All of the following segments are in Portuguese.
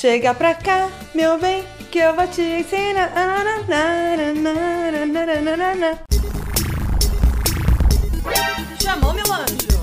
Chega pra cá, meu bem, que eu vou te ensinar. Chamou, meu anjo.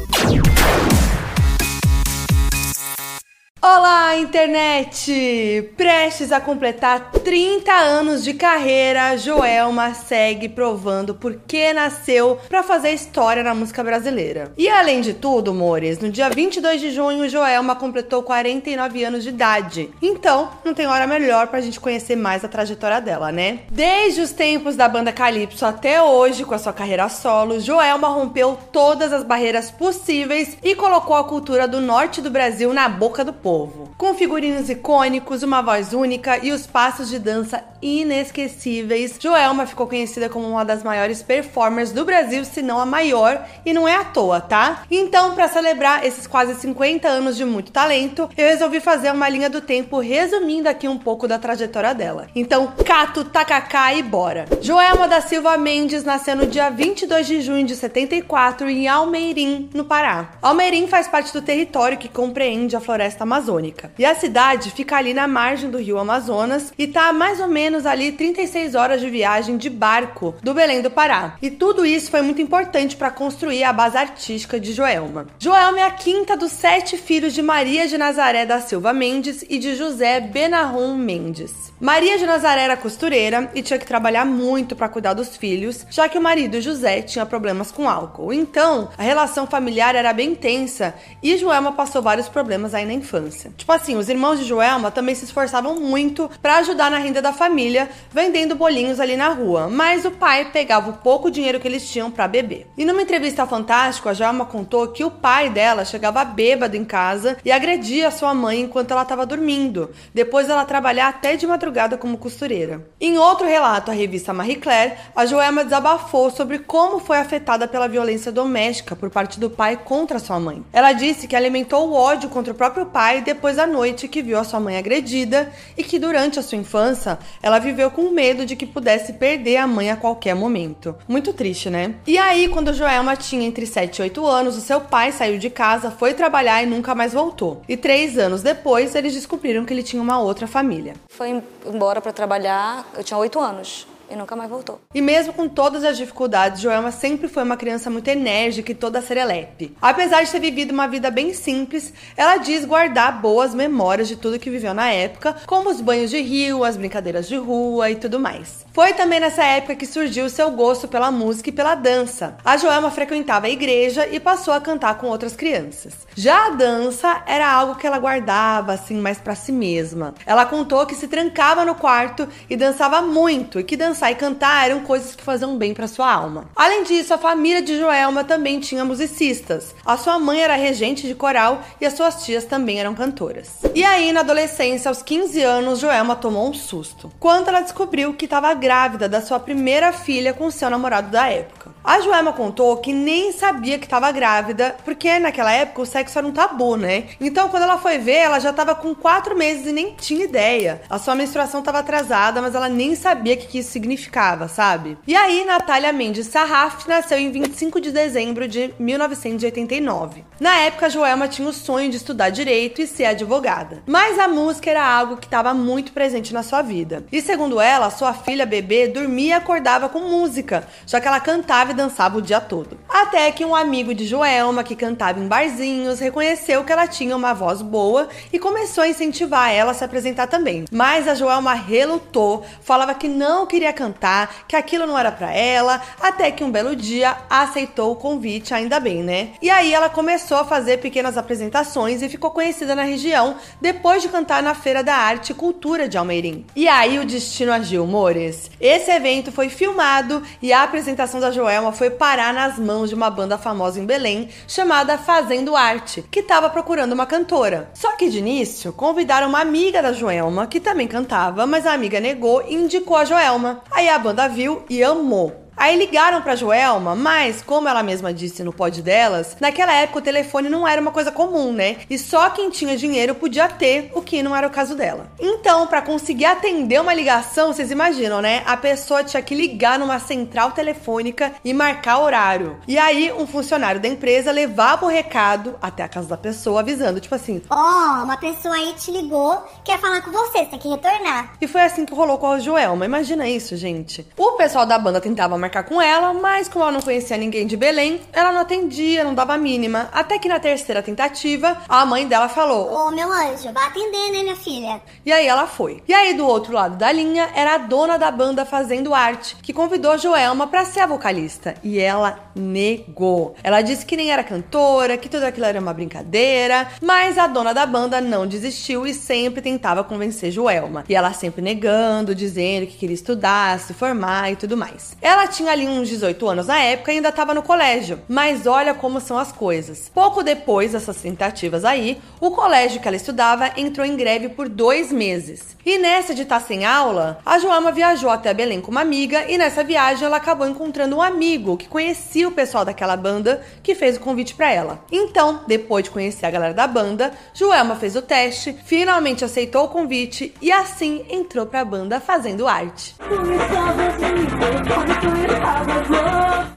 Olá, internet! Prestes a completar 30 anos de carreira, Joelma segue provando por que nasceu para fazer história na música brasileira. E além de tudo, amores, no dia 22 de junho, Joelma completou 49 anos de idade. Então, não tem hora melhor pra gente conhecer mais a trajetória dela, né? Desde os tempos da banda Calypso até hoje, com a sua carreira solo, Joelma rompeu todas as barreiras possíveis e colocou a cultura do norte do Brasil na boca do povo povo. Com figurinos icônicos, uma voz única e os passos de dança inesquecíveis, Joelma ficou conhecida como uma das maiores performers do Brasil, se não a maior, e não é à toa, tá? Então, para celebrar esses quase 50 anos de muito talento, eu resolvi fazer uma linha do tempo resumindo aqui um pouco da trajetória dela. Então, cato, tacacá e bora! Joelma da Silva Mendes nasceu no dia 22 de junho de 74 em Almeirim, no Pará. Almeirim faz parte do território que compreende a floresta amazônica amazônica. E a cidade fica ali na margem do rio Amazonas e tá mais ou menos ali 36 horas de viagem de barco do Belém do Pará. E tudo isso foi muito importante para construir a base artística de Joelma. Joelma é a quinta dos sete filhos de Maria de Nazaré da Silva Mendes e de José Benarrum Mendes. Maria de Nazaré era costureira e tinha que trabalhar muito para cuidar dos filhos, já que o marido José tinha problemas com álcool. Então, a relação familiar era bem tensa e Joelma passou vários problemas aí na infância. Tipo assim, os irmãos de Joelma também se esforçavam muito para ajudar na renda da família, vendendo bolinhos ali na rua, mas o pai pegava o pouco dinheiro que eles tinham para beber. E numa entrevista ao Fantástico, a Joelma contou que o pai dela chegava bêbado em casa e agredia sua mãe enquanto ela estava dormindo. Depois ela trabalhar até de madrugada madrugada como costureira. Em outro relato à revista Marie Claire, a Joelma desabafou sobre como foi afetada pela violência doméstica por parte do pai contra sua mãe. Ela disse que alimentou o ódio contra o próprio pai depois da noite que viu a sua mãe agredida e que durante a sua infância ela viveu com medo de que pudesse perder a mãe a qualquer momento. Muito triste, né? E aí, quando Joelma tinha entre 7 e 8 anos, o seu pai saiu de casa, foi trabalhar e nunca mais voltou. E três anos depois, eles descobriram que ele tinha uma outra família. Foi embora para trabalhar, eu tinha oito anos e nunca mais voltou. E mesmo com todas as dificuldades, Joelma sempre foi uma criança muito enérgica e toda serelepe. Apesar de ter vivido uma vida bem simples, ela diz guardar boas memórias de tudo que viveu na época, como os banhos de rio, as brincadeiras de rua e tudo mais. Foi também nessa época que surgiu seu gosto pela música e pela dança. A Joelma frequentava a igreja e passou a cantar com outras crianças. Já a dança era algo que ela guardava assim mais para si mesma. Ela contou que se trancava no quarto e dançava muito e que dançava dançar e cantar eram coisas que faziam bem para sua alma. Além disso, a família de Joelma também tinha musicistas. A sua mãe era regente de coral e as suas tias também eram cantoras. E aí, na adolescência, aos 15 anos, Joelma tomou um susto quando ela descobriu que estava grávida da sua primeira filha com seu namorado da época. A Joelma contou que nem sabia que estava grávida, porque naquela época o sexo era um tabu, né? Então, quando ela foi ver, ela já estava com quatro meses e nem tinha ideia. A sua menstruação estava atrasada, mas ela nem sabia o que, isso significava, sabe? E aí, Natália Mendes Sarraf nasceu em 25 de dezembro de 1989. Na época, Joelma tinha o sonho de estudar direito e ser advogada. Mas a música era algo que estava muito presente na sua vida. E segundo ela, sua filha bebê dormia e acordava com música, já que ela cantava dançava o dia todo. Até que um amigo de Joelma, que cantava em barzinhos, reconheceu que ela tinha uma voz boa e começou a incentivar ela a se apresentar também. Mas a Joelma relutou, falava que não queria cantar, que aquilo não era para ela, até que um belo dia aceitou o convite, ainda bem, né? E aí ela começou a fazer pequenas apresentações e ficou conhecida na região depois de cantar na Feira da Arte e Cultura de Almeirim. E aí o destino agiu, Mores. Esse evento foi filmado e a apresentação da Joelma foi parar nas mãos de uma banda famosa em Belém chamada Fazendo Arte, que estava procurando uma cantora. Só que de início convidaram uma amiga da Joelma, que também cantava, mas a amiga negou e indicou a Joelma. Aí a banda viu e amou. Aí ligaram pra Joelma, mas como ela mesma disse no pod delas, naquela época o telefone não era uma coisa comum, né? E só quem tinha dinheiro podia ter, o que não era o caso dela. Então, para conseguir atender uma ligação, vocês imaginam, né? A pessoa tinha que ligar numa central telefônica e marcar horário. E aí, um funcionário da empresa levava o recado até a casa da pessoa, avisando, tipo assim: Ó, oh, uma pessoa aí te ligou, quer falar com você, você tem que retornar. E foi assim que rolou com a Joelma. Imagina isso, gente. O pessoal da banda tentava marcar com ela, mas como ela não conhecia ninguém de Belém, ela não atendia, não dava mínima. Até que na terceira tentativa, a mãe dela falou: Ô, oh, meu anjo, vai atender, né, minha filha? E aí ela foi. E aí do outro lado da linha era a dona da banda fazendo arte, que convidou Joelma para ser a vocalista. E ela negou. Ela disse que nem era cantora, que tudo aquilo era uma brincadeira, mas a dona da banda não desistiu e sempre tentava convencer Joelma. E ela sempre negando, dizendo que queria estudar, se formar e tudo mais. Ela tinha ali uns 18 anos na época e ainda estava no colégio, mas olha como são as coisas. Pouco depois dessas tentativas aí, o colégio que ela estudava entrou em greve por dois meses. E nessa de estar tá sem aula, a Joelma viajou até Belém com uma amiga e nessa viagem ela acabou encontrando um amigo que conhecia o pessoal daquela banda que fez o convite para ela. Então, depois de conhecer a galera da banda, Joelma fez o teste, finalmente aceitou o convite e assim entrou para a banda fazendo arte.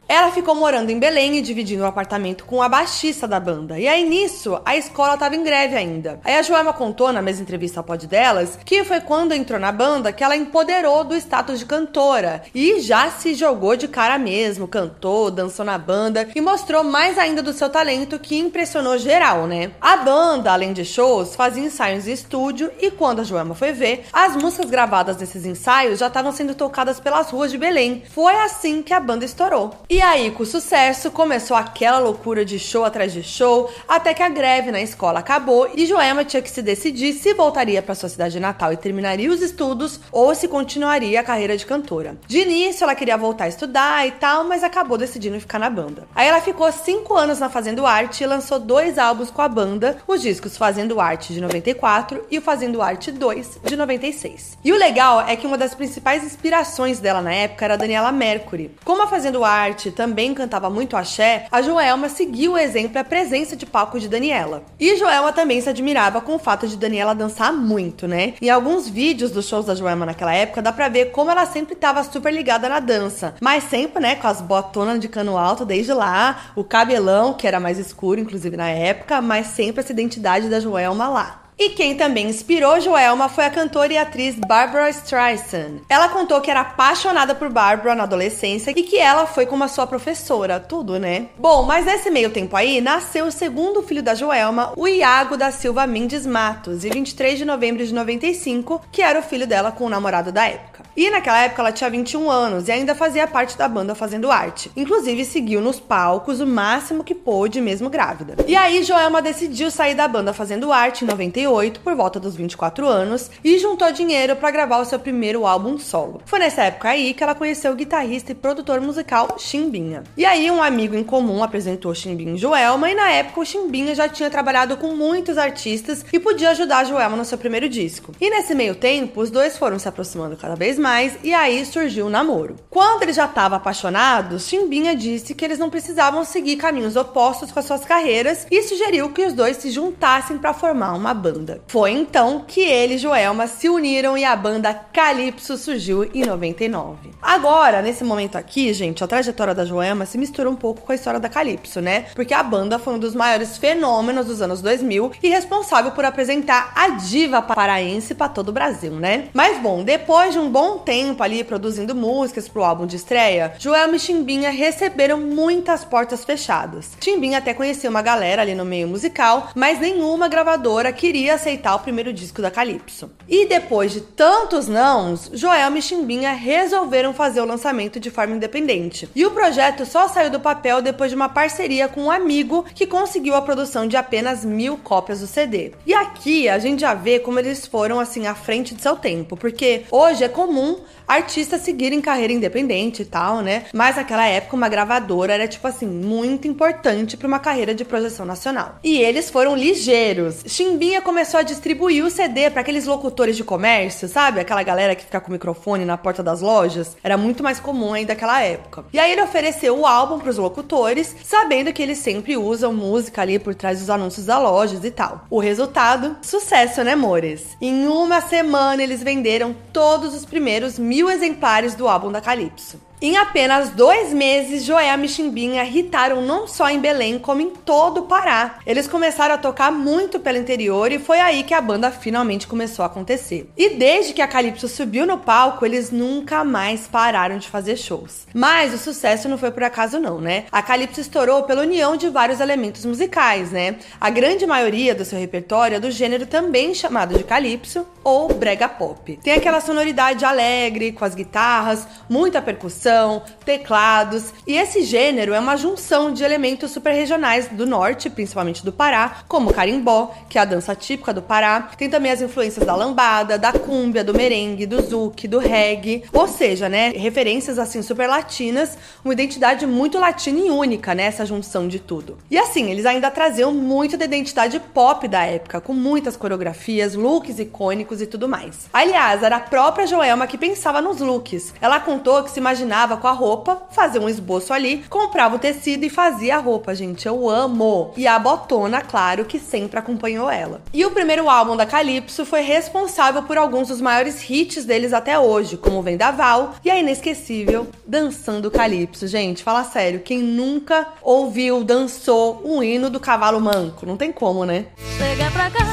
Ela ficou morando em Belém e dividindo o um apartamento com a baixista da banda. E aí nisso, a escola estava em greve ainda. Aí a Joelma contou na mesma entrevista ao pod delas que foi quando entrou na banda que ela empoderou do status de cantora e já se jogou de cara mesmo, cantou, dançou na banda e mostrou mais ainda do seu talento que impressionou geral, né? A banda, além de shows, fazia ensaios em estúdio e quando a Joelma foi ver, as músicas gravadas nesses ensaios já estavam sendo tocadas pelas ruas de Belém. Foi assim que a banda estourou. E aí, com o sucesso, começou aquela loucura de show atrás de show, até que a greve na escola acabou e Joelma tinha que se decidir se voltaria para sua cidade natal e terminaria os estudos ou se continuaria a carreira de cantora. De início, ela queria voltar a estudar e tal, mas acabou decidindo ficar na banda. Aí ela ficou cinco anos na Fazendo Arte e lançou dois álbuns com a banda, os discos Fazendo Arte de 94 e o Fazendo Arte 2 de 96. E o legal é que uma das principais inspirações dela na época era Daniela Mercury. Como a Fazendo Arte também cantava muito axé, a Joelma seguiu o exemplo e a presença de palco de Daniela. E Joelma também se admirava com o fato de Daniela dançar muito, né? Em alguns vídeos dos shows da Joelma naquela época, dá pra ver como ela sempre estava super ligada na dança. Mas sempre, né, com as botonas de cano alto desde lá, o cabelão, que era mais escuro, inclusive na época, mas sempre essa identidade da Joelma lá. E quem também inspirou Joelma foi a cantora e atriz Barbara Streisand. Ela contou que era apaixonada por Barbara na adolescência e que ela foi como a sua professora, tudo, né? Bom, mas nesse meio tempo aí, nasceu o segundo filho da Joelma, o Iago da Silva Mendes Matos, em 23 de novembro de 95, que era o filho dela com o namorado da época. E naquela época ela tinha 21 anos e ainda fazia parte da banda fazendo arte. Inclusive seguiu nos palcos o máximo que pôde, mesmo grávida. E aí Joelma decidiu sair da banda fazendo arte em 98, por volta dos 24 anos, e juntou dinheiro para gravar o seu primeiro álbum solo. Foi nessa época aí que ela conheceu o guitarrista e produtor musical Chimbinha. E aí um amigo em comum apresentou Chimbinha e Joelma, e na época o Chimbinha já tinha trabalhado com muitos artistas e podia ajudar Joelma no seu primeiro disco. E nesse meio tempo, os dois foram se aproximando cada vez mais e aí surgiu o namoro. Quando eles já estavam apaixonados, Chimbinha disse que eles não precisavam seguir caminhos opostos com as suas carreiras e sugeriu que os dois se juntassem para formar uma banda. Foi então que ele e Joelma se uniram e a banda Calypso surgiu em 99. Agora, nesse momento aqui, gente, a trajetória da Joelma se mistura um pouco com a história da Calypso, né? Porque a banda foi um dos maiores fenômenos dos anos 2000 e responsável por apresentar a diva paraense para todo o Brasil, né? Mas bom, depois de um bom tempo ali produzindo músicas pro álbum de estreia, Joelma e Chimbinha receberam muitas portas fechadas. Chimbinha até conhecia uma galera ali no meio musical, mas nenhuma gravadora queria aceitar o primeiro disco da Calypso. E depois de tantos nãos, Joelma e Chimbinha resolveram fazer o lançamento de forma independente. E o projeto só saiu do papel depois de uma parceria com um amigo que conseguiu a produção de apenas mil cópias do CD. E aqui a gente já vê como eles foram assim à frente de seu tempo, porque hoje é comum comum artistas seguirem carreira independente e tal, né? Mas naquela época uma gravadora era tipo assim muito importante para uma carreira de projeção nacional. E eles foram ligeiros. Chimbinha começou a distribuir o CD para aqueles locutores de comércio, sabe? Aquela galera que fica com o microfone na porta das lojas. Era muito mais comum aí daquela época. E aí ele ofereceu o álbum para os locutores, sabendo que eles sempre usam música ali por trás dos anúncios da lojas e tal. O resultado? Sucesso, né, amores? Em uma semana eles venderam todos os primeiros mil exemplares do álbum da Calypso. Em apenas dois meses, Joelma e Chimbinha irritaram não só em Belém, como em todo o Pará. Eles começaram a tocar muito pelo interior e foi aí que a banda finalmente começou a acontecer. E desde que a Calypso subiu no palco, eles nunca mais pararam de fazer shows. Mas o sucesso não foi por acaso não, né? A Calypso estourou pela união de vários elementos musicais, né? A grande maioria do seu repertório é do gênero também chamado de Calypso ou brega pop. Tem aquela sonoridade alegre, com as guitarras, muita percussão, percussão, teclados, e esse gênero é uma junção de elementos super regionais do norte, principalmente do Pará, como o carimbó, que é a dança típica do Pará. Tem também as influências da lambada, da cúmbia, do merengue, do zouk, do reggae, ou seja, né, referências assim super latinas, uma identidade muito latina e única, né, essa junção de tudo. E assim, eles ainda traziam muito da identidade pop da época, com muitas coreografias, looks icônicos e tudo mais. Aliás, era a própria Joelma que pensava nos looks. Ela contou que se imaginava combinava com a roupa, fazia um esboço ali, comprava o tecido e fazia a roupa, gente. Eu amo. E a botona, claro, que sempre acompanhou ela. E o primeiro álbum da Calypso foi responsável por alguns dos maiores hits deles até hoje, como Vendaval e a inesquecível Dançando Calypso. Gente, fala sério, quem nunca ouviu, dançou um hino do cavalo manco? Não tem como, né? Chega pra cá,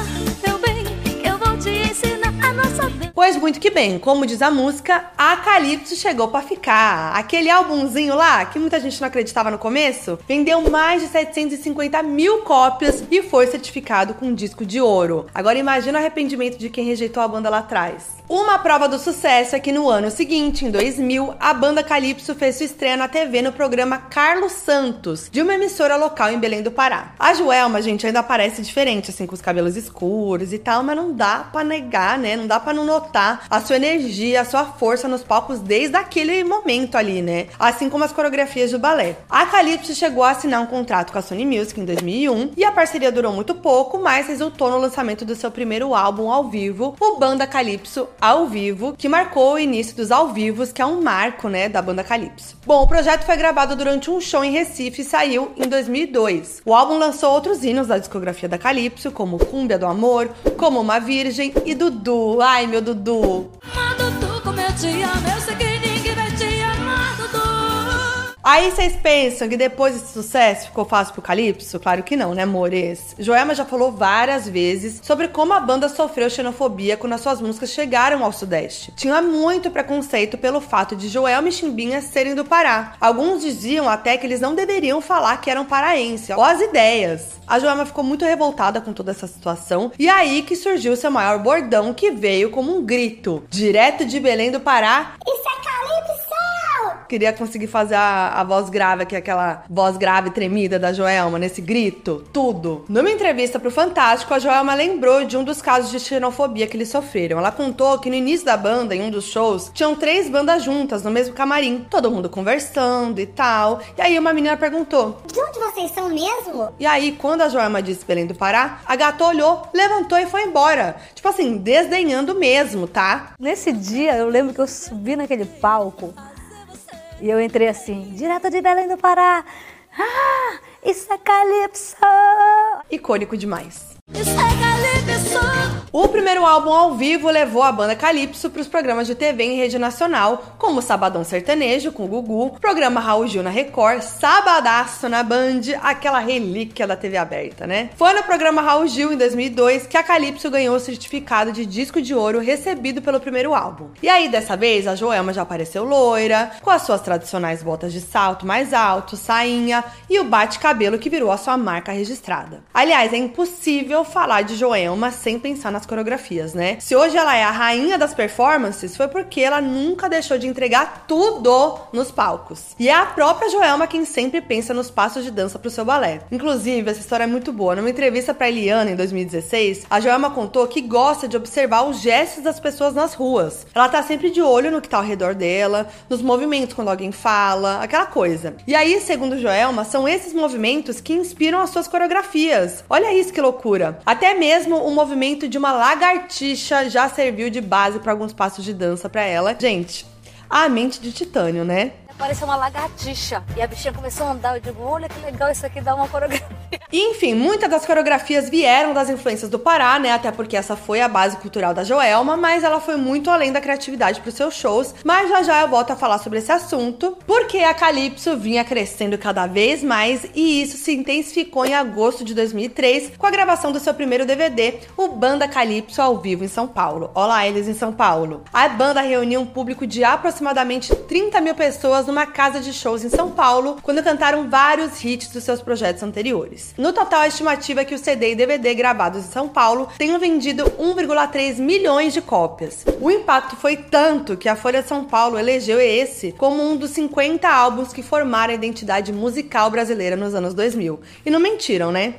meu bem, que eu vou te ensinar Pois muito que bem, como diz a música, a Calypso chegou para ficar. Aquele álbumzinho lá, que muita gente não acreditava no começo, vendeu mais de 750 mil cópias e foi certificado com um disco de ouro. Agora imagina o arrependimento de quem rejeitou a banda lá atrás. Uma prova do sucesso é que no ano seguinte, em 2000, a banda Calypso fez sua estreia na TV no programa Carlos Santos, de uma emissora local em Belém do Pará. A Joelma, gente, ainda aparece diferente, assim, com os cabelos escuros e tal, mas não dá para negar, né? Não dá para não notar a sua energia, a sua força nos palcos desde aquele momento ali, né? Assim como as coreografias do balé. A Calypso chegou a assinar um contrato com a Sony Music em 2001 e a parceria durou muito pouco, mas resultou no lançamento do seu primeiro álbum ao vivo, o Banda Calypso ao vivo, que marcou o início dos ao vivos, que é um marco, né, da banda Calypso. Bom, o projeto foi gravado durante um show em Recife e saiu em 2002. O álbum lançou outros hinos da discografia da Calypso, como Cúmbia do Amor, Como Uma Virgem e Dudu. Ai, meu Dudu. Dudu, como eu te amo, eu sei que Aí vocês pensam que depois desse sucesso ficou fácil pro Calypso? Claro que não, né, amores? Joelma já falou várias vezes sobre como a banda sofreu xenofobia quando as suas músicas chegaram ao Sudeste. Tinha muito preconceito pelo fato de Joelma e Chimbinha serem do Pará. Alguns diziam até que eles não deveriam falar que eram paraenses. Ó as ideias. A Joelma ficou muito revoltada com toda essa situação e aí que surgiu seu maior bordão que veio como um grito. Direto de Belém do Pará. Isso é Calypso! Queria conseguir fazer a, a voz grave, que é aquela voz grave tremida da Joelma, nesse grito, tudo. Numa entrevista pro Fantástico, a Joelma lembrou de um dos casos de xenofobia que eles sofreram. Ela contou que no início da banda, em um dos shows, tinham três bandas juntas no mesmo camarim, todo mundo conversando e tal. E aí uma menina perguntou: De onde vocês são mesmo? E aí, quando a Joelma disse Belém do Pará, a gata olhou, levantou e foi embora. Tipo assim, desdenhando mesmo, tá? Nesse dia, eu lembro que eu subi naquele palco e eu entrei assim, direto de Belém do Pará. Ah, isso é Calypso! Icônico demais. É! O primeiro álbum ao vivo levou a banda Calypso para os programas de TV em rede nacional, como Sabadão Sertanejo com o Gugu, programa Raul Gil na Record, Sabadaço na Band, aquela relíquia da TV aberta, né? Foi no programa Raul Gil em 2002 que a Calypso ganhou o certificado de disco de ouro recebido pelo primeiro álbum. E aí dessa vez a Joelma já apareceu loira, com as suas tradicionais botas de salto mais alto, sainha e o bate-cabelo que virou a sua marca registrada. Aliás, é impossível falar de Joelma sem pensar nas coreografias, né? Se hoje ela é a rainha das performances, foi porque ela nunca deixou de entregar tudo nos palcos. E é a própria Joelma quem sempre pensa nos passos de dança pro seu balé. Inclusive, essa história é muito boa. Numa entrevista para Eliana em 2016, a Joelma contou que gosta de observar os gestos das pessoas nas ruas. Ela tá sempre de olho no que tá ao redor dela, nos movimentos quando alguém fala, aquela coisa. E aí, segundo Joelma, são esses movimentos que inspiram as suas coreografias. Olha isso que loucura. Até mesmo o movimento de uma lagartixa já serviu de base para alguns passos de dança para ela. Gente, a mente de titânio, né? Parecia uma lagartixa. E a bichinha começou a andar. Eu digo, olha que legal isso aqui, dá uma coreografia. Enfim, muitas das coreografias vieram das influências do Pará, né? Até porque essa foi a base cultural da Joelma, mas ela foi muito além da criatividade para os seus shows. Mas já já eu volto a falar sobre esse assunto, porque a Calypso vinha crescendo cada vez mais e isso se intensificou em agosto de 2003 com a gravação do seu primeiro DVD, o Banda Calypso ao vivo em São Paulo. Olá, eles em São Paulo. A banda reuniu um público de aproximadamente 30 mil pessoas numa casa de shows em São Paulo, quando cantaram vários hits dos seus projetos anteriores. No total, a estimativa é que o CD e DVD gravados em São Paulo tenham vendido 1,3 milhões de cópias. O impacto foi tanto que a Folha de São Paulo elegeu esse como um dos 50 álbuns que formaram a identidade musical brasileira nos anos 2000. E não mentiram, né?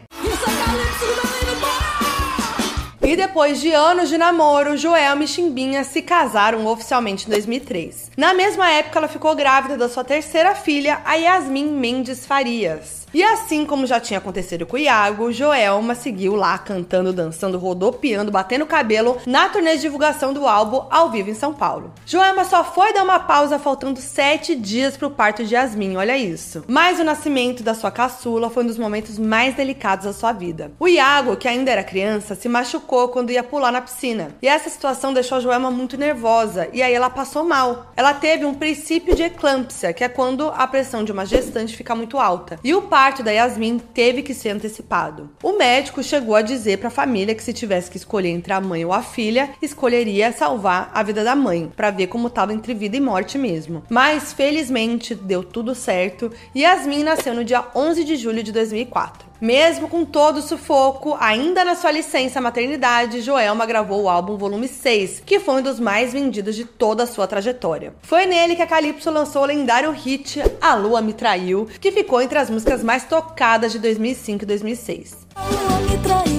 E depois de anos de namoro, Joelma e Chimbinha se casaram oficialmente em 2003. Na mesma época, ela ficou grávida da sua terceira filha, a Yasmin Mendes Farias. E assim como já tinha acontecido com o Iago, Joelma seguiu lá cantando, dançando, rodopiando, batendo cabelo na turnê de divulgação do álbum ao vivo em São Paulo. Joelma só foi dar uma pausa faltando sete dias pro parto de Yasmin, olha isso. Mas o nascimento da sua caçula foi um dos momentos mais delicados da sua vida. O Iago, que ainda era criança, se machucou quando ia pular na piscina. E essa situação deixou a Joelma muito nervosa e aí ela passou mal. Ela teve um princípio de eclâmpsia, que é quando a pressão de uma gestante fica muito alta. E o parto da Yasmin teve que ser antecipado. O médico chegou a dizer para a família que se tivesse que escolher entre a mãe ou a filha, escolheria salvar a vida da mãe, para ver como estava entre vida e morte mesmo. Mas felizmente deu tudo certo e Yasmin nasceu no dia 11 de julho de 2004. Mesmo com todo o sufoco, ainda na sua licença maternidade, Joelma gravou o álbum Volume 6, que foi um dos mais vendidos de toda a sua trajetória. Foi nele que a Calypso lançou o lendário hit A Lua Me Traiu, que ficou entre as músicas mais tocadas de 2005 e 2006. A lua me traiu.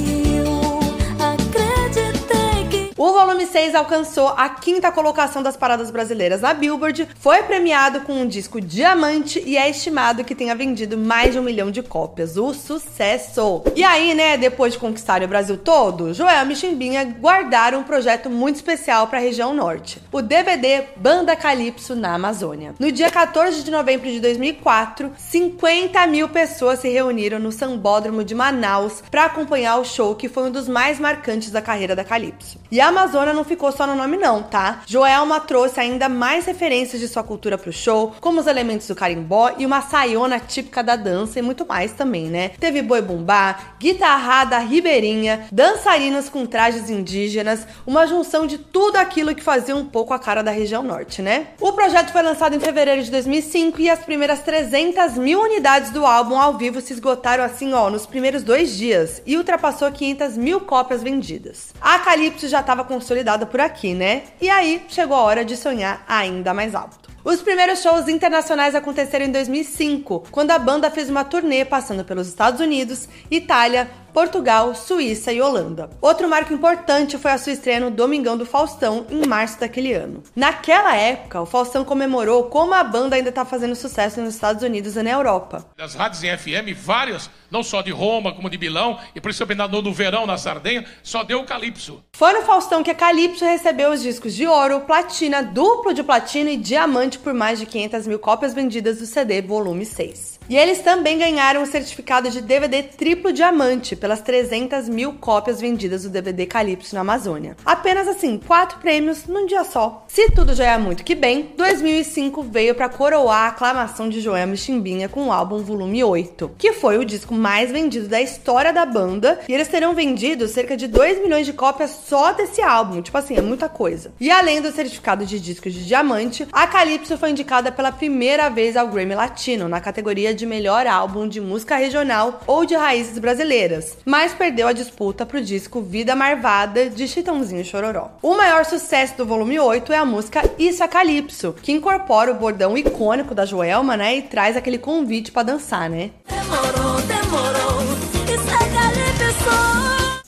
O volume 6 alcançou a quinta colocação das paradas brasileiras na Billboard, foi premiado com um disco diamante e é estimado que tenha vendido mais de um milhão de cópias. O sucesso! E aí, né, depois de conquistar o Brasil todo, Joel e Chimbinha guardaram um projeto muito especial para a região norte: o DVD Banda Calypso na Amazônia. No dia 14 de novembro de 2004, 50 mil pessoas se reuniram no Sambódromo de Manaus para acompanhar o show que foi um dos mais marcantes da carreira da Calypso. E a Amazônia não ficou só no nome não, tá? Joelma trouxe ainda mais referências de sua cultura pro show, como os elementos do carimbó e uma saiona típica da dança e muito mais também, né? Teve boi bumbá, guitarrada ribeirinha, dançarinos com trajes indígenas, uma junção de tudo aquilo que fazia um pouco a cara da região norte, né? O projeto foi lançado em fevereiro de 2005 e as primeiras 300 mil unidades do álbum ao vivo se esgotaram assim, ó, nos primeiros dois dias e ultrapassou 500 mil cópias vendidas. A Calypso já estava estava consolidada por aqui, né? E aí chegou a hora de sonhar ainda mais alto. Os primeiros shows internacionais aconteceram em 2005, quando a banda fez uma turnê passando pelos Estados Unidos, Itália, Portugal, Suíça e Holanda. Outro marco importante foi a sua estreia no Domingão do Faustão, em março daquele ano. Naquela época, o Faustão comemorou como a banda ainda está fazendo sucesso nos Estados Unidos e na Europa. Das rádios em FM, várias, não só de Roma, como de Milão, e principalmente no, no verão, na Sardenha, só deu o Calypso. Foi no Faustão que a Calypso recebeu os discos de ouro, platina, duplo de platina e diamante por mais de 500 mil cópias vendidas do CD volume 6. E eles também ganharam o certificado de DVD triplo diamante pelas 300 mil cópias vendidas do DVD Calypso na Amazônia. Apenas assim, quatro prêmios num dia só. Se tudo já é muito que bem, 2005 veio para coroar a aclamação de Joelma Chimbinha com o álbum Volume 8, que foi o disco mais vendido da história da banda, e eles terão vendido cerca de 2 milhões de cópias só desse álbum, tipo assim, é muita coisa. E além do certificado de disco de diamante, a Calypso foi indicada pela primeira vez ao Grammy Latino na categoria de melhor álbum de música regional ou de raízes brasileiras, mas perdeu a disputa pro disco Vida Marvada de Chitãozinho Chororó. O maior sucesso do volume 8 é a música Isso é Calypso, que incorpora o bordão icônico da Joelma, né, e traz aquele convite para dançar, né? Demorou, demorou.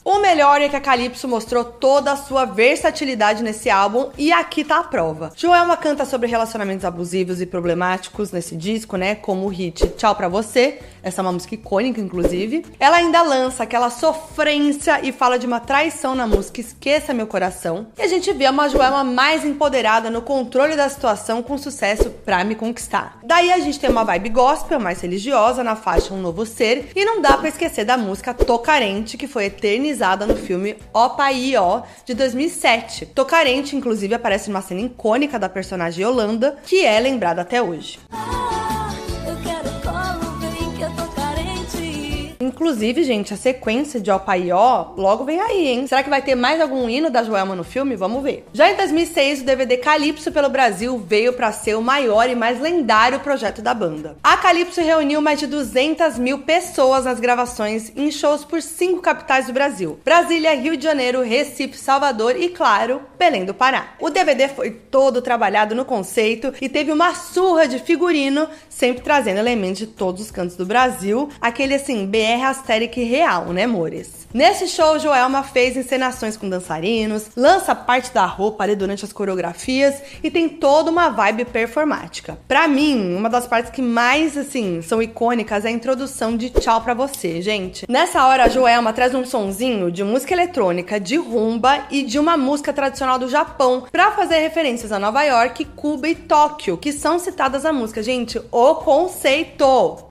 O melhor é que a Calypso mostrou toda a sua versatilidade nesse álbum e aqui tá a prova. Joelma canta sobre relacionamentos abusivos e problemáticos nesse disco, né? Como o hit Tchau Pra Você, essa é uma música icônica, inclusive. Ela ainda lança aquela sofrência e fala de uma traição na música Esqueça Meu Coração. E a gente vê uma Joelma mais empoderada no controle da situação com sucesso pra me conquistar. Daí a gente tem uma vibe gospel mais religiosa na faixa Um Novo Ser e não dá para esquecer da música Tô Carente, que foi eternizada eternizada no filme O Pai Ó, de 2007. Tocarente, inclusive, aparece numa cena icônica da personagem Yolanda, que é lembrada até hoje. Inclusive, gente, a sequência de Ó logo vem aí, hein? Será que vai ter mais algum hino da Joelma no filme? Vamos ver. Já em 2006, o DVD Calypso pelo Brasil veio para ser o maior e mais lendário projeto da banda. A Calypso reuniu mais de 200 mil pessoas nas gravações em shows por cinco capitais do Brasil: Brasília, Rio de Janeiro, Recife, Salvador e, claro, Belém do Pará. O DVD foi todo trabalhado no conceito e teve uma surra de figurino, sempre trazendo elementos de todos os cantos do Brasil. Aquele assim, BR Asterix real, né, amores? Nesse show, Joelma fez encenações com dançarinos, lança parte da roupa ali durante as coreografias e tem toda uma vibe performática. Para mim, uma das partes que mais, assim, são icônicas é a introdução de Tchau Pra Você, gente. Nessa hora, a Joelma traz um sonzinho de música eletrônica, de rumba e de uma música tradicional do Japão para fazer referências a Nova York, Cuba e Tóquio, que são citadas na música. Gente, o conceito!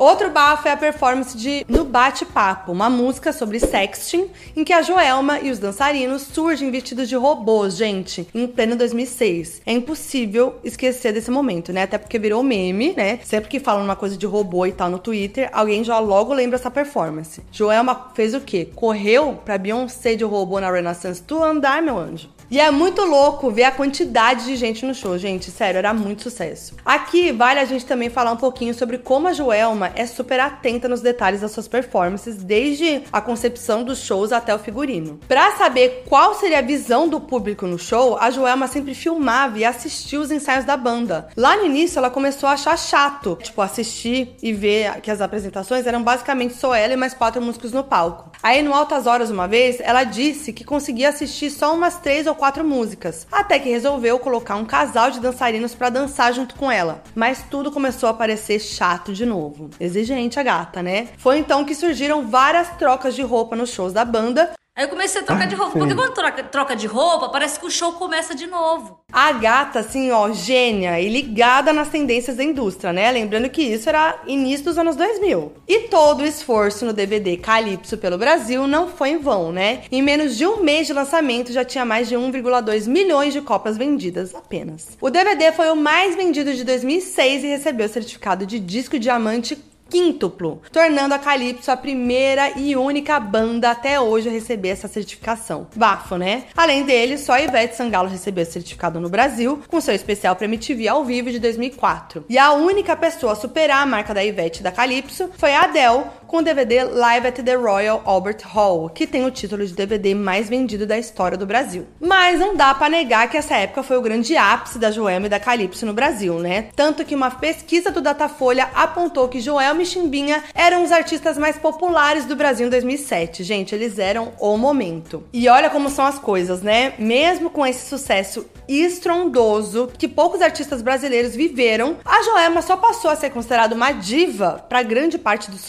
Outro bafo é a performance de No Bate-Papo, uma música sobre sexting, em que a Joelma e os dançarinos surgem vestidos de robôs, gente, em pleno 2006. É impossível esquecer desse momento, né? Até porque virou meme, né? Sempre que falam uma coisa de robô e tal no Twitter, alguém já logo lembra essa performance. Joelma fez o quê? Correu pra Beyoncé de robô na Renaissance to andar, meu anjo. E é muito louco ver a quantidade de gente no show, gente. Sério, era muito sucesso. Aqui vale a gente também falar um pouquinho sobre como a Joelma é super atenta nos detalhes das suas performances, desde a concepção dos shows até o figurino. Para saber qual seria a visão do público no show, a Joelma sempre filmava e assistia os ensaios da banda. Lá no início, ela começou a achar chato, tipo, assistir e ver que as apresentações eram basicamente só ela e mais quatro músicos no palco. Aí, no Altas Horas, uma vez, ela disse que conseguia assistir só umas três ou quatro músicas, até que resolveu colocar um casal de dançarinos para dançar junto com ela. Mas tudo começou a parecer chato de novo. Exigente a gata, né? Foi então que surgiram várias trocas de roupa nos shows da banda, Aí eu comecei a trocar de roupa. Porque quando troca, troca de roupa, parece que o show começa de novo. A gata, assim, ó, gênia e ligada nas tendências da indústria, né? Lembrando que isso era início dos anos 2000. E todo o esforço no DVD Calypso pelo Brasil não foi em vão, né? Em menos de um mês de lançamento já tinha mais de 1,2 milhões de cópias vendidas apenas. O DVD foi o mais vendido de 2006 e recebeu o certificado de disco diamante quíntuplo, tornando a Calypso a primeira e única banda até hoje a receber essa certificação. Bafo, né? Além dele, só a Ivete Sangalo recebeu esse certificado no Brasil, com seu especial pra MTV ao vivo de 2004. E a única pessoa a superar a marca da Ivete e da Calypso foi a Adele, com o DVD Live at the Royal Albert Hall, que tem o título de DVD mais vendido da história do Brasil. Mas não dá para negar que essa época foi o grande ápice da Joelma e da Calypso no Brasil, né? Tanto que uma pesquisa do Datafolha apontou que Joelma e Chimbinha eram os artistas mais populares do Brasil em 2007. Gente, eles eram o momento. E olha como são as coisas, né? Mesmo com esse sucesso estrondoso que poucos artistas brasileiros viveram, a Joelma só passou a ser considerada uma diva para grande parte dos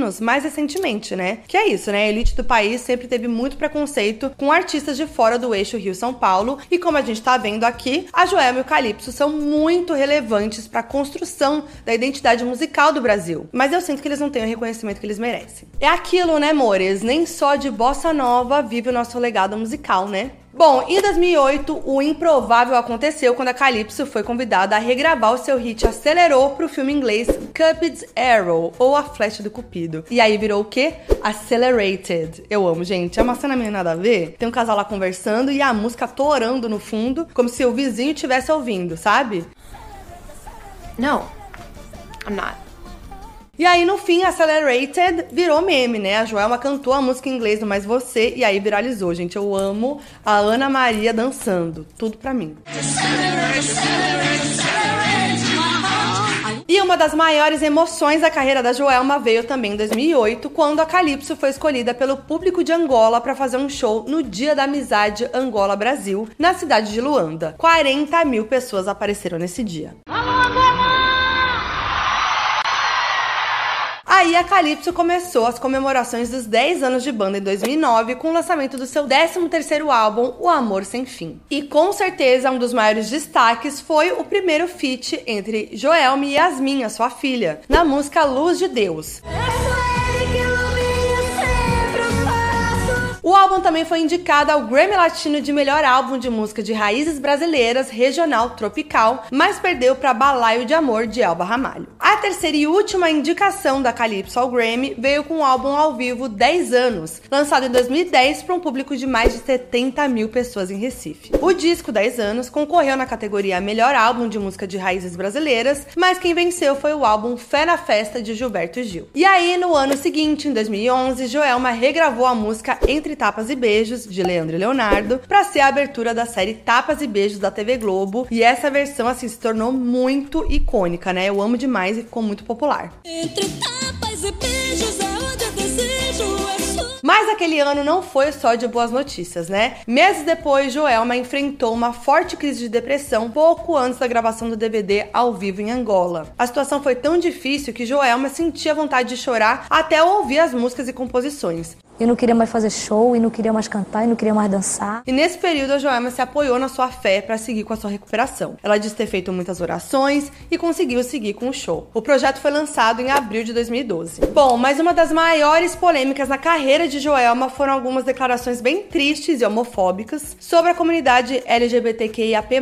sudestinos mais recentemente, né? Que é isso, né? A elite do país sempre teve muito preconceito com artistas de fora do eixo Rio-São Paulo e como a gente tá vendo aqui, a Joelma e o Calypso são muito relevantes para a construção da identidade musical do Brasil. Mas eu sinto que eles não têm o reconhecimento que eles merecem. É aquilo, né, amores? Nem só de bossa nova vive o nosso legado musical, né? Bom, em 2008, o improvável aconteceu quando a Calypso foi convidada a regravar o seu hit Acelerou pro filme inglês Cupid's Arrow, ou A Flecha do Cupido. E aí virou o quê? Accelerated. Eu amo, gente. É uma cena meio nada a ver. Tem um casal lá conversando e a música torando no fundo, como se o vizinho estivesse ouvindo, sabe? No, I'm not. E aí, no fim, Accelerated virou meme, né? A Joelma cantou a música em inglês do Mais Você e aí viralizou, gente. Eu amo a Ana Maria dançando. Tudo pra mim. E uma das maiores emoções da carreira da Joelma veio também em 2008, quando a Calypso foi escolhida pelo público de Angola para fazer um show no Dia da Amizade Angola-Brasil, na cidade de Luanda. 40 mil pessoas apareceram nesse dia. Aí a Calypso começou as comemorações dos 10 anos de banda em 2009 com o lançamento do seu 13º álbum, O Amor Sem Fim. E com certeza um dos maiores destaques foi o primeiro feat entre Joelme e Yasmin, a sua filha, na música Luz de Deus. O álbum também foi indicado ao Grammy Latino de melhor álbum de música de raízes brasileiras regional tropical, mas perdeu para Balaio de Amor de Elba Ramalho. A terceira e última indicação da Calypso ao Grammy veio com o álbum ao vivo 10 anos, lançado em 2010 para um público de mais de 70 mil pessoas em Recife. O disco 10 anos concorreu na categoria Melhor Álbum de Música de Raízes Brasileiras, mas quem venceu foi o álbum Fé na Festa de Gilberto Gil. E aí, no ano seguinte, em 2011, Joelma regravou a música Entre Tapas e Beijos, de Leandro e Leonardo, para ser a abertura da série Tapas e Beijos da TV Globo. E essa versão, assim, se tornou muito icônica, né? Eu amo demais e ficou muito popular. Entre tapas e beijos é onde eu desejo é Mas aquele ano não foi só de boas notícias, né? Meses depois, Joelma enfrentou uma forte crise de depressão pouco antes da gravação do DVD ao vivo em Angola. A situação foi tão difícil que Joelma sentia vontade de chorar até ouvir as músicas e composições. Eu não queria mais fazer show, e não queria mais cantar, e não queria mais dançar. E nesse período, a Joelma se apoiou na sua fé para seguir com a sua recuperação. Ela diz ter feito muitas orações e conseguiu seguir com o show. O projeto foi lançado em abril de 2012. Bom, mas uma das maiores polêmicas na carreira de Joelma foram algumas declarações bem tristes e homofóbicas sobre a comunidade LGBTQIAP+,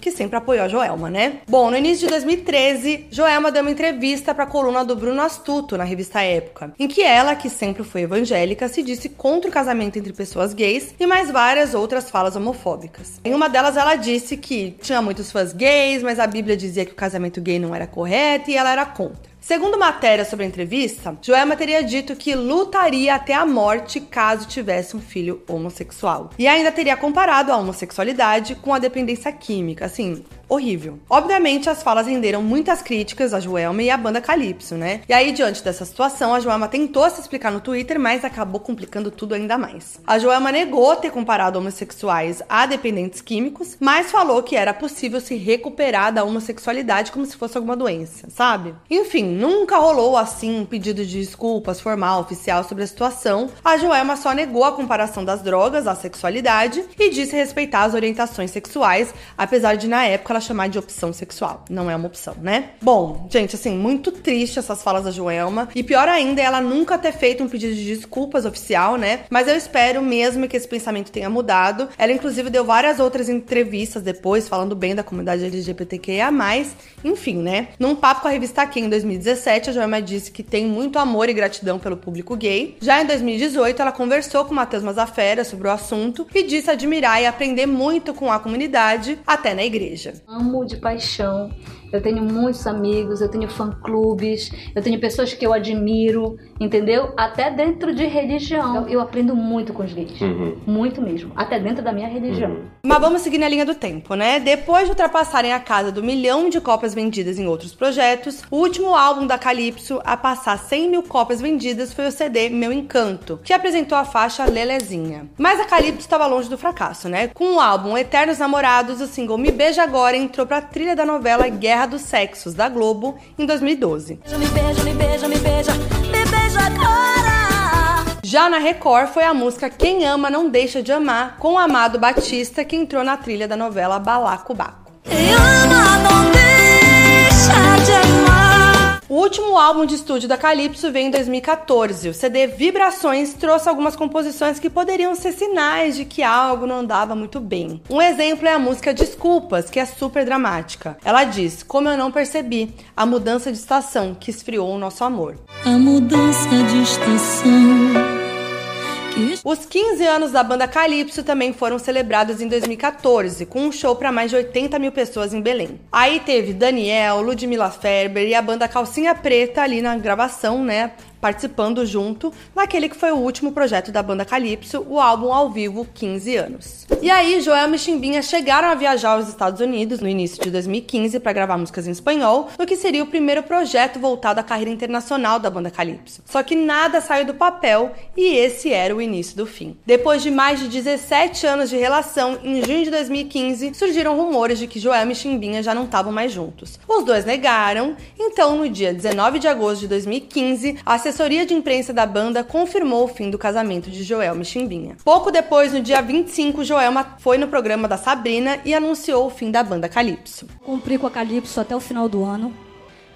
que sempre apoiou a Joelma, né? Bom, no início de 2013, Joelma deu uma entrevista para a coluna do Bruno Astuto na revista Época, em que ela, que sempre foi evangélica, se disse contra o casamento entre pessoas gays e mais várias outras falas homofóbicas. Em uma delas, ela disse que tinha muitos fãs gays, mas a Bíblia dizia que o casamento gay não era correto e ela era contra. Segundo matéria sobre a entrevista, Joelma teria dito que lutaria até a morte caso tivesse um filho homossexual. E ainda teria comparado a homossexualidade com a dependência química, assim, horrível. Obviamente, as falas renderam muitas críticas a Joelma e a banda Calypso, né? E aí, diante dessa situação, a Joelma tentou se explicar no Twitter, mas acabou complicando tudo ainda mais. A Joelma negou ter comparado homossexuais a dependentes químicos, mas falou que era possível se recuperar da homossexualidade como se fosse alguma doença, sabe? Enfim, nunca rolou assim um pedido de desculpas formal, oficial sobre a situação. A Joelma só negou a comparação das drogas à sexualidade e disse respeitar as orientações sexuais, apesar de na época ela chamar de opção sexual. Não é uma opção, né? Bom, gente, assim, muito triste essas falas da Joelma. E pior ainda ela nunca ter feito um pedido de desculpas oficial, né? Mas eu espero mesmo que esse pensamento tenha mudado. Ela, inclusive, deu várias outras entrevistas depois, falando bem da comunidade LGBTQIA. Enfim, né? Num papo com a revista Aqui em 2017, a Joelma disse que tem muito amor e gratidão pelo público gay. Já em 2018, ela conversou com o Matheus Mazafera sobre o assunto e disse admirar e aprender muito com a comunidade, até na igreja. Amo de paixão. Eu tenho muitos amigos, eu tenho fã-clubes, eu tenho pessoas que eu admiro, entendeu? Até dentro de religião. Eu, eu aprendo muito com os gays. Muito mesmo. Até dentro da minha religião. Mas vamos seguir na linha do tempo, né? Depois de ultrapassarem a casa do milhão de cópias vendidas em outros projetos, o último álbum da Calypso a passar 100 mil cópias vendidas foi o CD Meu Encanto, que apresentou a faixa Lelezinha. Mas a Calypso estava longe do fracasso, né? Com o álbum Eternos Namorados, o single Me Beija Agora entrou pra trilha da novela Guerra dos Sexos, da Globo, em 2012. Me beija, me beija, me beija, me beija agora. Já na Record foi a música Quem Ama Não Deixa de Amar, com o Amado Batista, que entrou na trilha da novela Balacobaco. Quem ama não deixa de amar. O último álbum de estúdio da Calypso veio em 2014. O CD Vibrações trouxe algumas composições que poderiam ser sinais de que algo não andava muito bem. Um exemplo é a música Desculpas, que é super dramática. Ela diz: Como eu não percebi a mudança de estação que esfriou o nosso amor. A mudança de estação. Os 15 anos da banda Calypso também foram celebrados em 2014, com um show para mais de 80 mil pessoas em Belém. Aí teve Daniel, Ludmilla Ferber e a banda Calcinha Preta ali na gravação, né? Participando junto naquele que foi o último projeto da banda Calypso, o álbum ao vivo 15 anos. E aí, Joel e Chimbinha chegaram a viajar aos Estados Unidos no início de 2015 para gravar músicas em espanhol, no que seria o primeiro projeto voltado à carreira internacional da banda Calypso. Só que nada saiu do papel e esse era o início do fim. Depois de mais de 17 anos de relação, em junho de 2015, surgiram rumores de que Joel e Chimbinha já não estavam mais juntos. Os dois negaram, então no dia 19 de agosto de 2015, a assessoria de imprensa da banda confirmou o fim do casamento de Joelma e Chimbinha. Pouco depois, no dia 25, Joelma foi no programa da Sabrina e anunciou o fim da banda Calypso. Cumpri com a Calypso até o final do ano.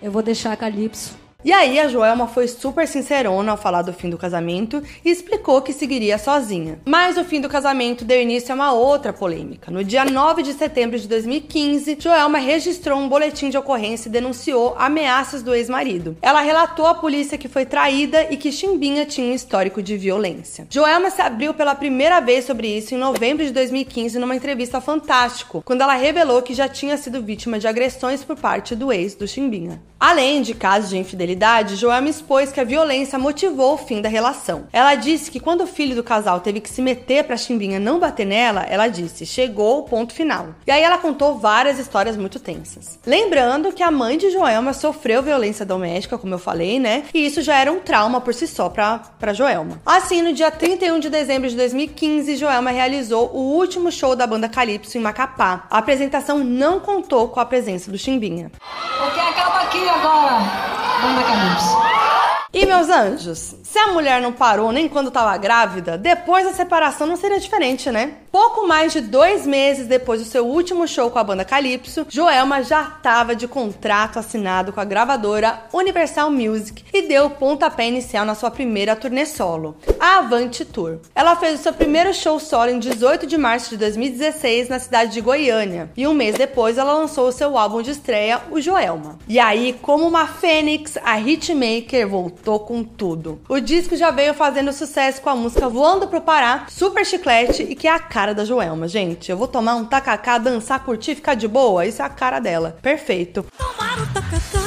Eu vou deixar a Calypso e aí a Joelma foi super sincerona ao falar do fim do casamento e explicou que seguiria sozinha. Mas o fim do casamento deu início a uma outra polêmica. No dia 9 de setembro de 2015, Joelma registrou um boletim de ocorrência e denunciou ameaças do ex-marido. Ela relatou à polícia que foi traída e que Chimbinha tinha um histórico de violência. Joelma se abriu pela primeira vez sobre isso em novembro de 2015 numa entrevista Fantástico, quando ela revelou que já tinha sido vítima de agressões por parte do ex do Chimbinha. Além de casos de infidelidade, Joelma expôs que a violência motivou o fim da relação. Ela disse que quando o filho do casal teve que se meter pra Chimbinha não bater nela, ela disse: chegou o ponto final. E aí ela contou várias histórias muito tensas. Lembrando que a mãe de Joelma sofreu violência doméstica, como eu falei, né? E isso já era um trauma por si só pra, pra Joelma. Assim, no dia 31 de dezembro de 2015, Joelma realizou o último show da banda Calypso em Macapá. A apresentação não contou com a presença do Chimbinha. Porque acaba aqui agora, Banda Calypso. E meus anjos, se a mulher não parou nem quando estava grávida, depois da separação não seria diferente, né? Pouco mais de dois meses depois do seu último show com a banda Calypso, Joelma já estava de contrato assinado com a gravadora Universal Music e deu o pontapé inicial na sua primeira turnê solo, a Avante Tour. Ela fez o seu primeiro show solo em 18 de março de 2016 na cidade de Goiânia e um mês depois ela lançou o seu álbum de estreia, o Joelma. E aí, como uma fênix, a hitmaker voltou voltou com tudo. O disco já veio fazendo sucesso com a música Voando pro Pará, Super Chiclete e que é a cara da Joelma, gente. Eu vou tomar um tacacá, dançar, curtir, ficar de boa, isso é a cara dela. Perfeito. Tomar o tacacá,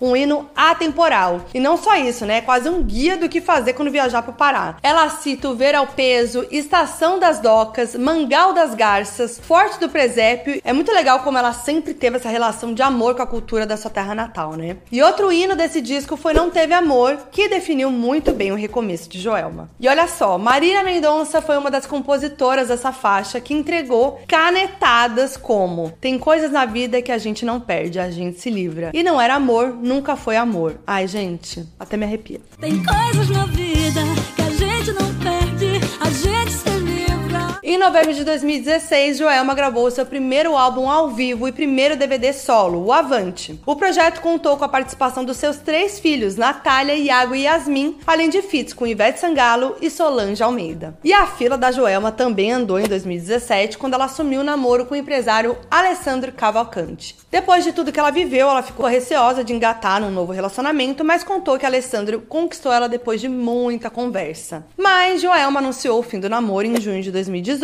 um hino atemporal. E não só isso, né? É quase um guia do que fazer quando viajar pro Pará. Ela cita o Ver ao Peso, Estação das Docas, Mangal das Garças, Forte do Presépio. É muito legal como ela sempre teve essa relação de amor com a cultura da sua terra natal, né? E outro hino desse disco foi Não Teve Amor, que definiu muito bem o recomeço de Joelma. E olha só, Marília Mendonça foi uma das compositoras dessa faixa que entregou canetadas como Tem coisas na vida que a gente não perde, a gente se livra. E não era amor, nunca foi amor. Ai, gente, até me arrepia. Tem coisas na vida Em novembro de 2016, Joelma gravou seu primeiro álbum ao vivo e primeiro DVD solo, o Avante. O projeto contou com a participação dos seus três filhos, Natália, Iago e Yasmin, além de feats com Ivete Sangalo e Solange Almeida. E a fila da Joelma também andou em 2017, quando ela assumiu o namoro com o empresário Alessandro Cavalcante. Depois de tudo que ela viveu, ela ficou receosa de engatar num novo relacionamento, mas contou que Alessandro conquistou ela depois de muita conversa. Mas Joelma anunciou o fim do namoro em junho de 2018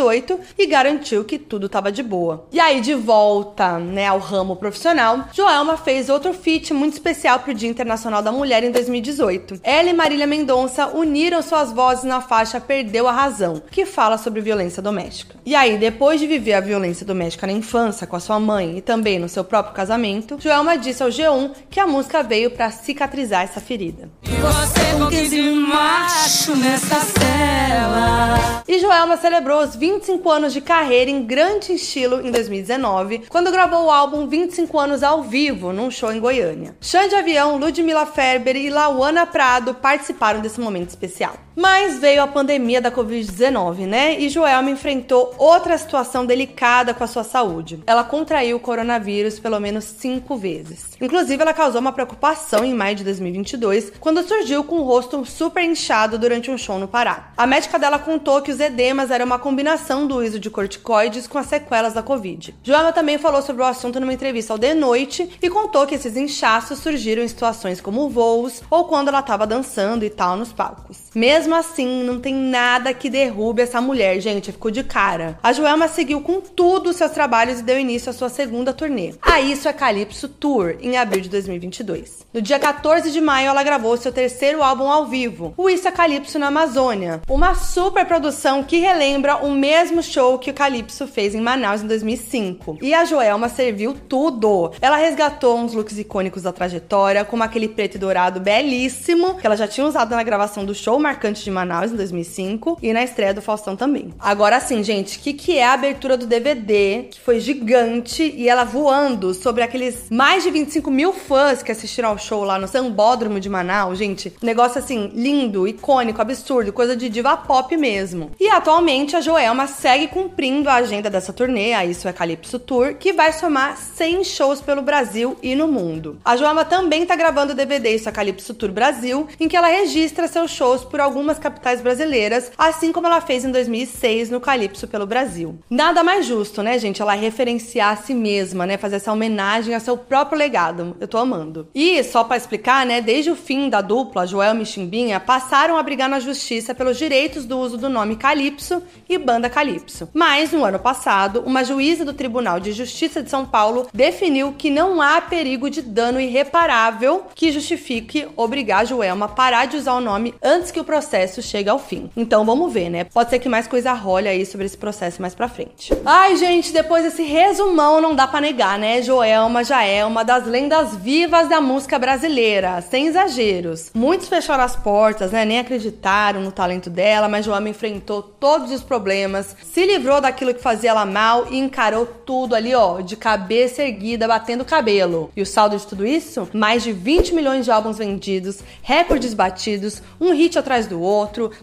e garantiu que tudo estava de boa. E aí, de volta né, ao ramo profissional, Joelma fez outro feat muito especial para o Dia Internacional da Mulher em 2018. Ela e Marília Mendonça uniram suas vozes na faixa Perdeu a Razão, que fala sobre violência doméstica. E aí, depois de viver a violência doméstica na infância com a sua mãe e também no seu próprio casamento, Joelma disse ao G1 que a música veio para cicatrizar essa ferida. Você com 15 macho nessa cela. E Joelma celebrou os 25 anos de carreira em grande estilo em 2019, quando gravou o álbum 25 anos ao vivo, num show em Goiânia. Xande Avião, Ludmilla Ferber e Lauana Prado participaram desse momento especial. Mas veio a pandemia da Covid-19, né? E Joelma enfrentou outra situação delicada com a sua saúde. Ela contraiu o coronavírus pelo menos cinco vezes. Inclusive, ela causou uma preocupação em maio de 2022, quando surgiu com o rosto super inchado durante um show no Pará. A médica dela contou que os edemas eram uma combinação do uso de corticoides com as sequelas da Covid. Joelma também falou sobre o assunto numa entrevista ao The Noite e contou que esses inchaços surgiram em situações como voos ou quando ela estava dançando e tal nos palcos. Mesmo assim, não tem nada que derrube essa mulher, gente, ficou de cara. A Joelma seguiu com tudo os seus trabalhos e deu início à sua segunda turnê. A Isso é Calypso Tour, em abril de 2022. No dia 14 de maio, ela gravou seu terceiro álbum ao vivo, o Isso é Calypso na Amazônia, uma super produção que relembra o mesmo show que o Calypso fez em Manaus em 2005. E a Joelma serviu tudo. Ela resgatou uns looks icônicos da trajetória, como aquele preto e dourado belíssimo, que ela já tinha usado na gravação do show marcante de Manaus em 2005 e na estreia do Faustão também. Agora sim, gente, o que, que é a abertura do DVD, que foi gigante e ela voando sobre aqueles mais de 25 mil fãs que assistiram ao show lá no Sambódromo de Manaus, gente. Negócio assim, lindo, icônico, absurdo, coisa de diva pop mesmo. E atualmente a Joelma segue cumprindo a agenda dessa turnê, a Isso é Calypso Tour, que vai somar 100 shows pelo Brasil e no mundo. A Joelma também tá gravando o DVD Isso é Calypso Tour Brasil, em que ela registra seus shows por algumas capitais brasileiras, assim como ela fez em 2006 no Calypso pelo Brasil. Nada mais justo, né, gente? Ela referenciar a si mesma, né? Fazer essa homenagem ao seu próprio legado. Eu tô amando. E, só para explicar, né, desde o fim da dupla, Joelma e Chimbinha passaram a brigar na justiça pelos direitos do uso do nome Calypso e Banda Calypso. Mas, no ano passado, uma juíza do Tribunal de Justiça de São Paulo definiu que não há perigo de dano irreparável que justifique obrigar a Joelma a parar de usar o nome antes que o processo chegue ao fim. Então vamos ver, né? Pode ser que mais coisa role aí sobre esse processo mais pra frente. Ai, gente, depois desse resumão não dá pra negar, né? Joelma já é uma das lendas vivas da música brasileira, sem exageros. Muitos fecharam as portas, né? Nem acreditaram no talento dela, mas Joelma enfrentou todos os problemas, se livrou daquilo que fazia ela mal e encarou tudo ali, ó, de cabeça erguida, batendo cabelo. E o saldo de tudo isso? Mais de 20 milhões de álbuns vendidos, recordes batidos, um hit atrás do outro,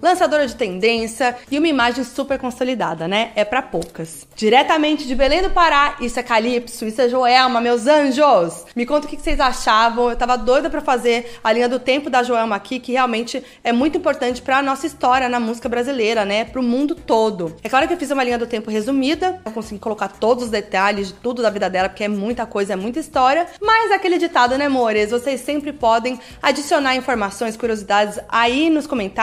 lançadora de tendência e uma imagem super consolidada, né? É para poucas. Diretamente de Belém do Pará, isso é Calypso, isso é Joelma, meus anjos! Me conta o que vocês achavam. Eu tava doida para fazer a linha do tempo da Joelma aqui, que realmente é muito importante para nossa história na música brasileira, né? Pro mundo todo. É claro que eu fiz uma linha do tempo resumida, não consegui colocar todos os detalhes de tudo da vida dela, porque é muita coisa, é muita história, mas aquele ditado, né, amores? Vocês sempre podem adicionar informações, curiosidades aí nos comentários,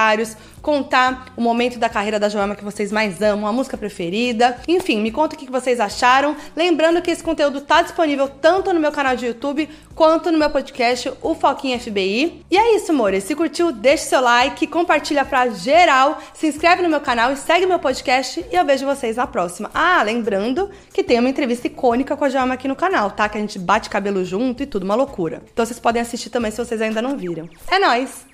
contar o momento da carreira da Joelma que vocês mais amam, a música preferida. Enfim, me conta o que vocês acharam. Lembrando que esse conteúdo tá disponível tanto no meu canal de YouTube quanto no meu podcast, o Foquinha FBI. E é isso, amores. Se curtiu, deixe seu like, compartilha pra geral, se inscreve no meu canal e segue meu podcast e eu vejo vocês na próxima. Ah, lembrando que tem uma entrevista icônica com a Joelma aqui no canal, tá? Que a gente bate cabelo junto e tudo, uma loucura. Então vocês podem assistir também se vocês ainda não viram. É nóis!